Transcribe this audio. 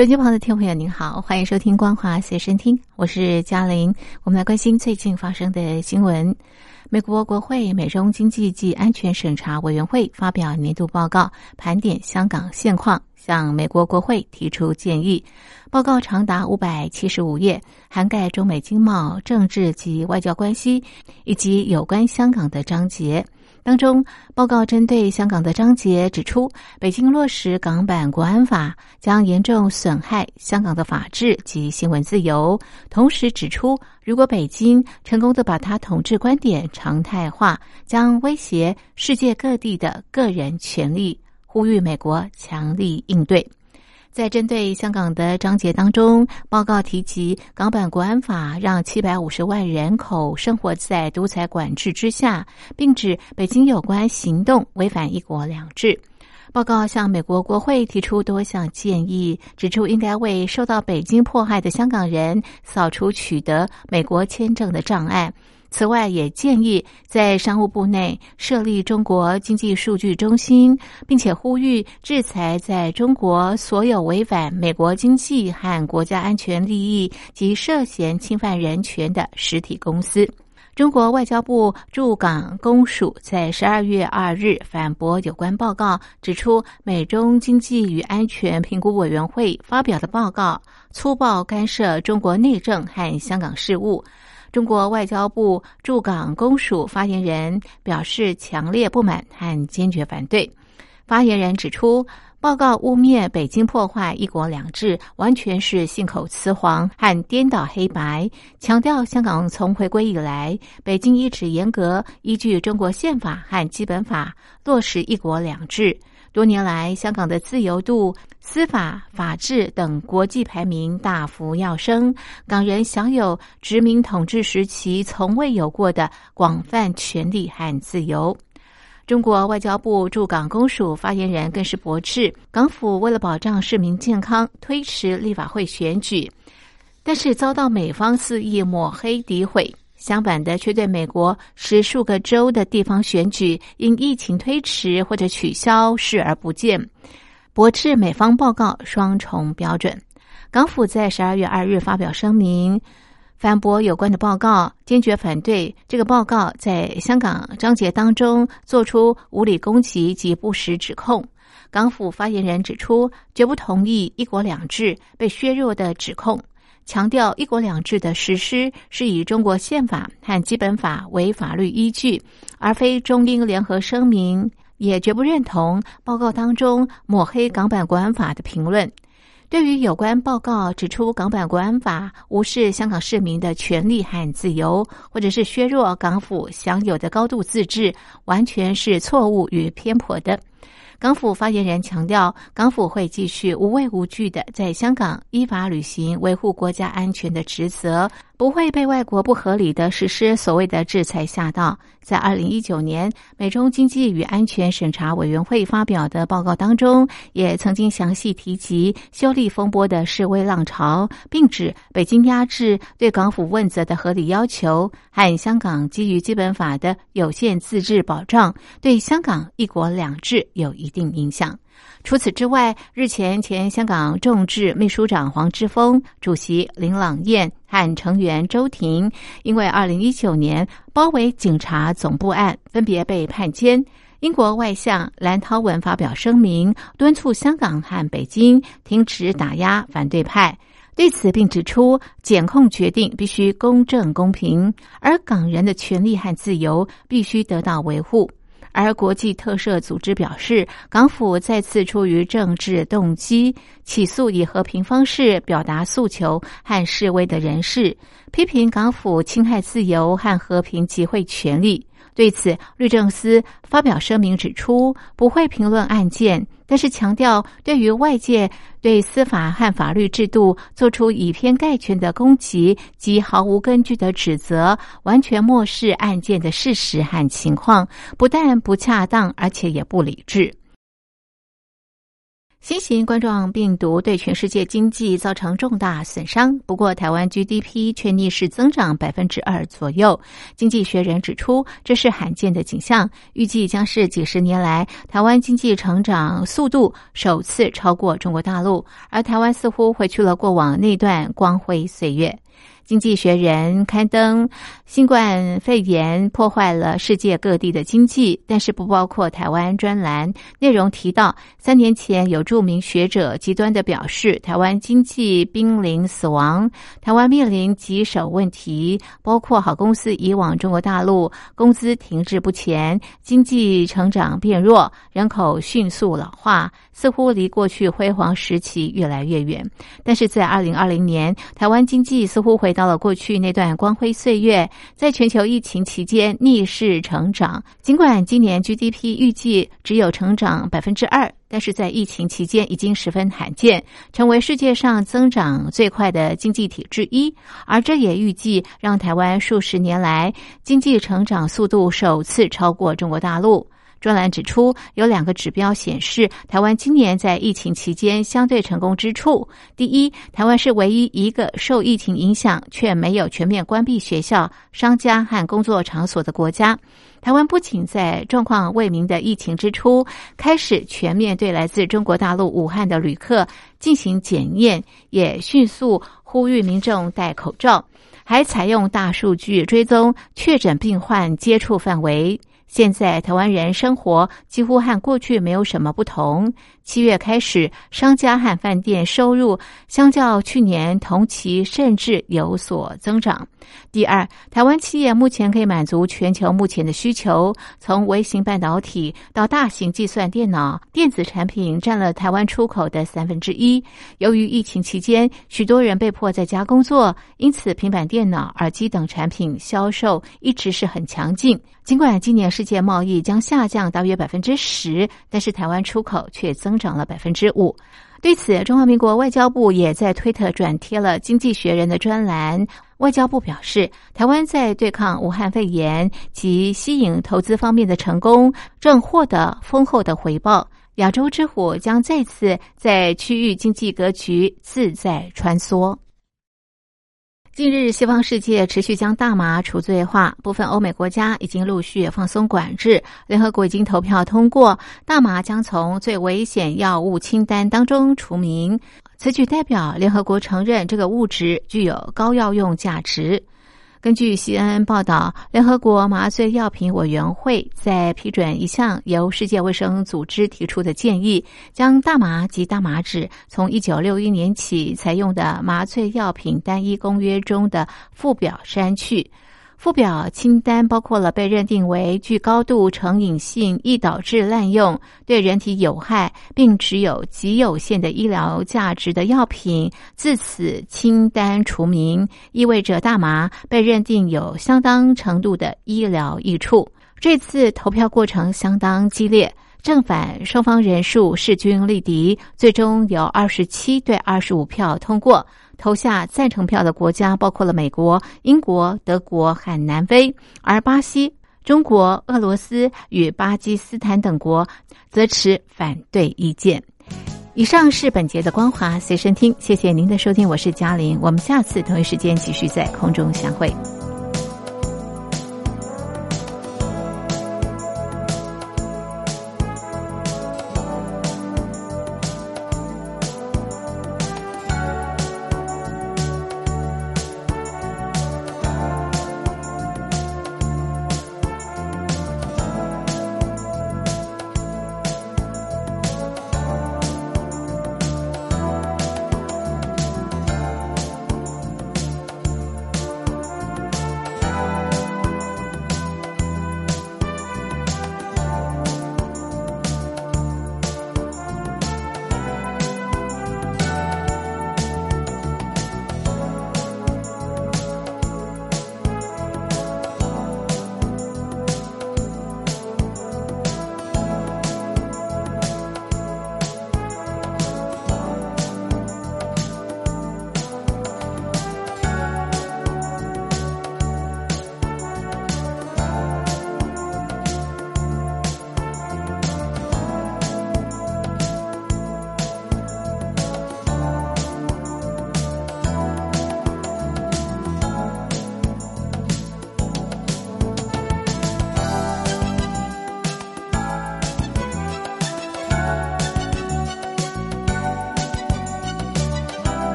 手机旁的听众朋友，您好，欢迎收听《光华随身听》，我是嘉玲。我们来关心最近发生的新闻。美国国会美中经济及安全审查委员会发表年度报告，盘点香港现况，向美国国会提出建议。报告长达五百七十五页，涵盖中美经贸、政治及外交关系，以及有关香港的章节。当中，报告针对香港的章节指出，北京落实港版国安法将严重损害香港的法治及新闻自由。同时指出，如果北京成功的把他统治观点常态化，将威胁世界各地的个人权利，呼吁美国强力应对。在针对香港的章节当中，报告提及港版国安法让七百五十万人口生活在独裁管制之下，并指北京有关行动违反一国两制。报告向美国国会提出多项建议，指出应该为受到北京迫害的香港人扫除取得美国签证的障碍。此外，也建议在商务部内设立中国经济数据中心，并且呼吁制裁在中国所有违反美国经济和国家安全利益及涉嫌侵犯人权的实体公司。中国外交部驻港公署在十二月二日反驳有关报告，指出美中经济与安全评估委员会发表的报告粗暴干涉中国内政和香港事务。中国外交部驻港公署发言人表示强烈不满和坚决反对。发言人指出，报告污蔑北京破坏“一国两制”，完全是信口雌黄和颠倒黑白。强调香港从回归以来，北京一直严格依据中国宪法和基本法落实“一国两制”。多年来，香港的自由度、司法、法治等国际排名大幅跃升，港人享有殖民统治时期从未有过的广泛权利和自由。中国外交部驻港公署发言人更是驳斥，港府为了保障市民健康，推迟立法会选举，但是遭到美方肆意抹黑诋毁。相反的，却对美国十数个州的地方选举因疫情推迟或者取消视而不见，驳斥美方报告双重标准。港府在十二月二日发表声明，反驳有关的报告，坚决反对这个报告在香港章节当中做出无理攻击及不实指控。港府发言人指出，绝不同意“一国两制”被削弱的指控。强调“一国两制”的实施是以中国宪法和基本法为法律依据，而非中英联合声明。也绝不认同报告当中抹黑港版国安法的评论。对于有关报告指出港版国安法无视香港市民的权利和自由，或者是削弱港府享有的高度自治，完全是错误与偏颇的。港府发言人强调，港府会继续无畏无惧的在香港依法履行维护国家安全的职责，不会被外国不合理的实施所谓的制裁吓到。在二零一九年，美中经济与安全审查委员会发表的报告当中，也曾经详细提及修例风波的示威浪潮，并指北京压制对港府问责的合理要求，和香港基于基本法的有限自治保障，对香港一国两制有一定影响。除此之外，日前前香港众志秘书长黄之锋、主席林朗彦和成员周婷，因为二零一九年包围警察总部案，分别被判监。英国外相蓝涛文发表声明，敦促香港和北京停止打压反对派。对此，并指出检控决定必须公正公平，而港人的权利和自由必须得到维护。而国际特赦组织表示，港府再次出于政治动机起诉以和平方式表达诉求和示威的人士，批评港府侵害自由和和平集会权利。对此，律政司发表声明指出，不会评论案件，但是强调，对于外界对司法和法律制度做出以偏概全的攻击及毫无根据的指责，完全漠视案件的事实和情况，不但不恰当，而且也不理智。新型冠状病毒对全世界经济造成重大损伤，不过台湾 GDP 却逆势增长百分之二左右。经济学人指出，这是罕见的景象，预计将是几十年来台湾经济成长速度首次超过中国大陆，而台湾似乎回去了过往那段光辉岁月。经济学人刊登，新冠肺炎破坏了世界各地的经济，但是不包括台湾专栏。内容提到，三年前有著名学者极端的表示，台湾经济濒临死亡，台湾面临棘手问题，包括好公司移往中国大陆，工资停滞不前，经济成长变弱，人口迅速老化，似乎离过去辉煌时期越来越远。但是在二零二零年，台湾经济似乎回到。了过去那段光辉岁月，在全球疫情期间逆势成长。尽管今年 GDP 预计只有成长百分之二，但是在疫情期间已经十分罕见，成为世界上增长最快的经济体之一。而这也预计让台湾数十年来经济成长速度首次超过中国大陆。专栏指出，有两个指标显示台湾今年在疫情期间相对成功之处。第一，台湾是唯一一个受疫情影响却没有全面关闭学校、商家和工作场所的国家。台湾不仅在状况未明的疫情之初开始全面对来自中国大陆武汉的旅客进行检验，也迅速呼吁民众戴口罩，还采用大数据追踪确诊病患接触范围。现在台湾人生活几乎和过去没有什么不同。七月开始，商家和饭店收入相较去年同期甚至有所增长。第二，台湾企业目前可以满足全球目前的需求，从微型半导体到大型计算电脑电子产品占了台湾出口的三分之一。由于疫情期间，许多人被迫在家工作，因此平板电脑、耳机等产品销售一直是很强劲。尽管今年世界贸易将下降大约百分之十，但是台湾出口却增长了百分之五。对此，中华民国外交部也在推特转贴了《经济学人》的专栏。外交部表示，台湾在对抗武汉肺炎及吸引投资方面的成功，正获得丰厚的回报。亚洲之虎将再次在区域经济格局自在穿梭。近日，西方世界持续将大麻除罪化，部分欧美国家已经陆续放松管制。联合国已经投票通过，大麻将从最危险药物清单当中除名。此举代表联合国承认这个物质具有高药用价值。根据 CNN 报道，联合国麻醉药品委员会在批准一项由世界卫生组织提出的建议，将大麻及大麻脂从一九六一年起采用的麻醉药品单一公约中的附表删去。附表清单包括了被认定为具高度成瘾性、易导致滥用、对人体有害，并持有极有限的医疗价值的药品。自此清单除名，意味着大麻被认定有相当程度的医疗益处。这次投票过程相当激烈，正反双方人数势均力敌，最终有二十七对二十五票通过。投下赞成票的国家包括了美国、英国、德国和南非，而巴西、中国、俄罗斯与巴基斯坦等国则持反对意见。以上是本节的光华随身听，谢谢您的收听，我是嘉玲，我们下次同一时间继续在空中相会。